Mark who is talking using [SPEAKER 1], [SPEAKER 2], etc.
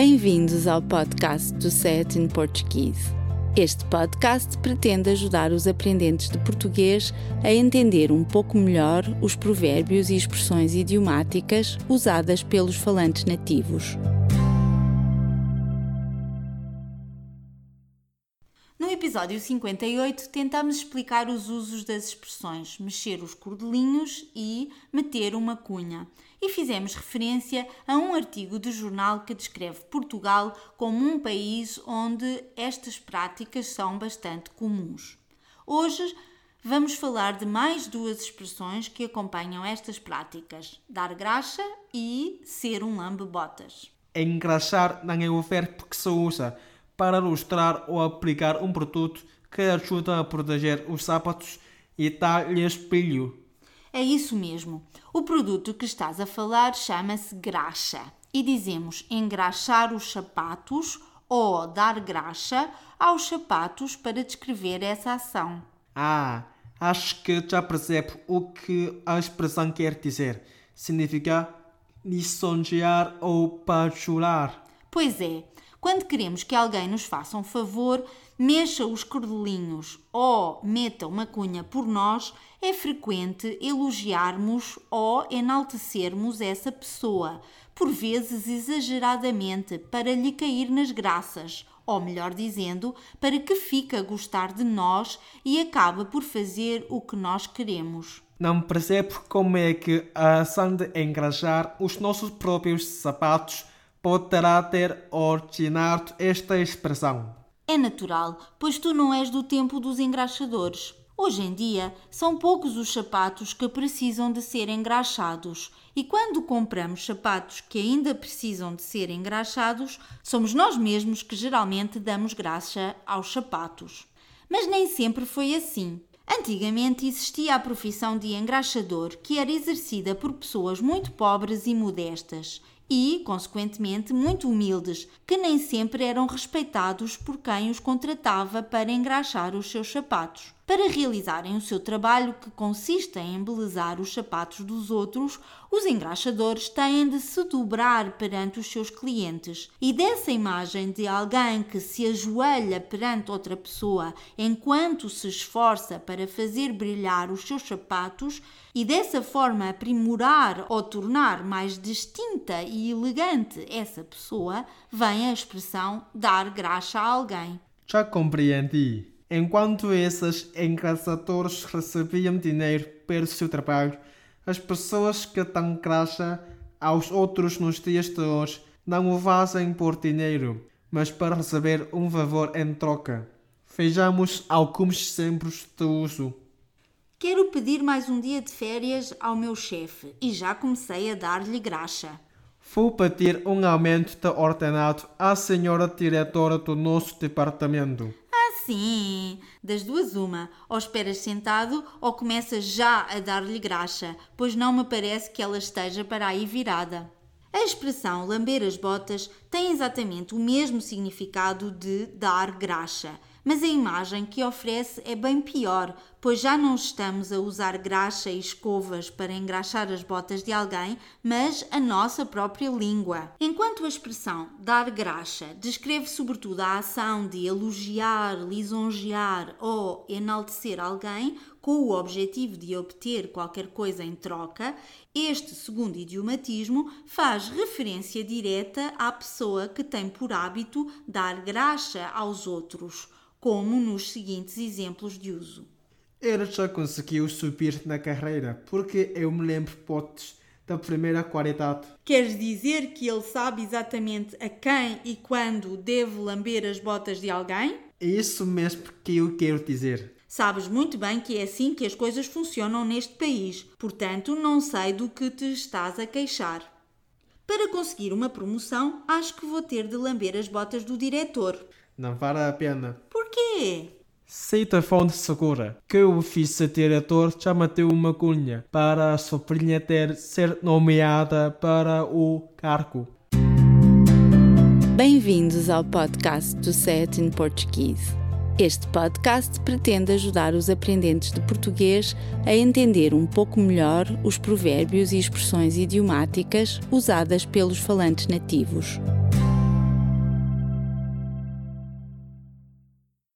[SPEAKER 1] Bem-vindos ao podcast do Set in Portuguese. Este podcast pretende ajudar os aprendentes de português a entender um pouco melhor os provérbios e expressões idiomáticas usadas pelos falantes nativos.
[SPEAKER 2] No episódio 58, tentamos explicar os usos das expressões mexer os cordelinhos e meter uma cunha. E fizemos referência a um artigo de jornal que descreve Portugal como um país onde estas práticas são bastante comuns. Hoje vamos falar de mais duas expressões que acompanham estas práticas: dar graxa e ser um lambe-botas.
[SPEAKER 3] Engraxar não é o verbo que se usa para ilustrar ou aplicar um produto que ajuda a proteger os sapatos e dar-lhes brilho.
[SPEAKER 2] É isso mesmo. O produto que estás a falar chama-se graxa e dizemos engraxar os sapatos ou dar graxa aos sapatos para descrever essa ação.
[SPEAKER 3] Ah, acho que já percebo o que a expressão quer dizer. Significa lisonjear ou bajular.
[SPEAKER 2] Pois é, quando queremos que alguém nos faça um favor, mexa os cordelinhos ou meta uma cunha por nós, é frequente elogiarmos ou enaltecermos essa pessoa, por vezes exageradamente, para lhe cair nas graças, ou melhor dizendo, para que fique a gostar de nós e acabe por fazer o que nós queremos.
[SPEAKER 3] Não percebo como é que a ação de engraxar os nossos próprios sapatos poderá ter originado esta expressão.
[SPEAKER 2] É natural, pois tu não és do tempo dos engraxadores. Hoje em dia, são poucos os sapatos que precisam de ser engraxados, e quando compramos sapatos que ainda precisam de ser engraxados, somos nós mesmos que geralmente damos graxa aos sapatos. Mas nem sempre foi assim. Antigamente existia a profissão de engraxador, que era exercida por pessoas muito pobres e modestas, e, consequentemente, muito humildes, que nem sempre eram respeitados por quem os contratava para engraxar os seus sapatos. Para realizarem o seu trabalho, que consiste em embelezar os sapatos dos outros, os engraxadores têm de se dobrar perante os seus clientes. E dessa imagem de alguém que se ajoelha perante outra pessoa enquanto se esforça para fazer brilhar os seus sapatos, e dessa forma aprimorar ou tornar mais distinta e elegante essa pessoa, vem a expressão dar graxa a alguém.
[SPEAKER 3] Já compreendi. Enquanto esses engraçadores recebiam dinheiro pelo seu trabalho, as pessoas que dão graça aos outros nos dias de hoje não o fazem por dinheiro, mas para receber um favor em troca. Vejamos alguns exemplos de uso.
[SPEAKER 2] Quero pedir mais um dia de férias ao meu chefe e já comecei a dar-lhe graxa.
[SPEAKER 3] Vou pedir um aumento de ordenado à senhora diretora do nosso departamento.
[SPEAKER 2] Sim, das duas uma. Ou esperas sentado ou começas já a dar-lhe graxa, pois não me parece que ela esteja para aí virada. A expressão lamber as botas tem exatamente o mesmo significado de dar graxa, mas a imagem que oferece é bem pior, pois já não estamos a usar graxa e escovas para engraxar as botas de alguém, mas a nossa própria língua. Enquanto a expressão dar graxa descreve sobretudo a ação de elogiar, lisonjear ou enaltecer alguém, com o objetivo de obter qualquer coisa em troca, este segundo idiomatismo faz referência direta à pessoa que tem por hábito dar graxa aos outros como nos seguintes exemplos de uso.
[SPEAKER 3] Ele já conseguiu subir na carreira, porque eu me lembro potes da primeira qualidade.
[SPEAKER 2] Queres dizer que ele sabe exatamente a quem e quando deve lamber as botas de alguém?
[SPEAKER 3] É isso mesmo que eu quero dizer.
[SPEAKER 2] Sabes muito bem que é assim que as coisas funcionam neste país, portanto, não sei do que te estás a queixar. Para conseguir uma promoção, acho que vou ter de lamber as botas do diretor.
[SPEAKER 3] Não vale a pena.
[SPEAKER 2] Porquê?
[SPEAKER 3] Sei da fonte segura que o vice-diretor já meteu uma cunha para a sobrinha ter ser nomeada para o cargo.
[SPEAKER 1] Bem-vindos ao podcast do Set in Portuguese. Este podcast pretende ajudar os aprendentes de português a entender um pouco melhor os provérbios e expressões idiomáticas usadas pelos falantes nativos.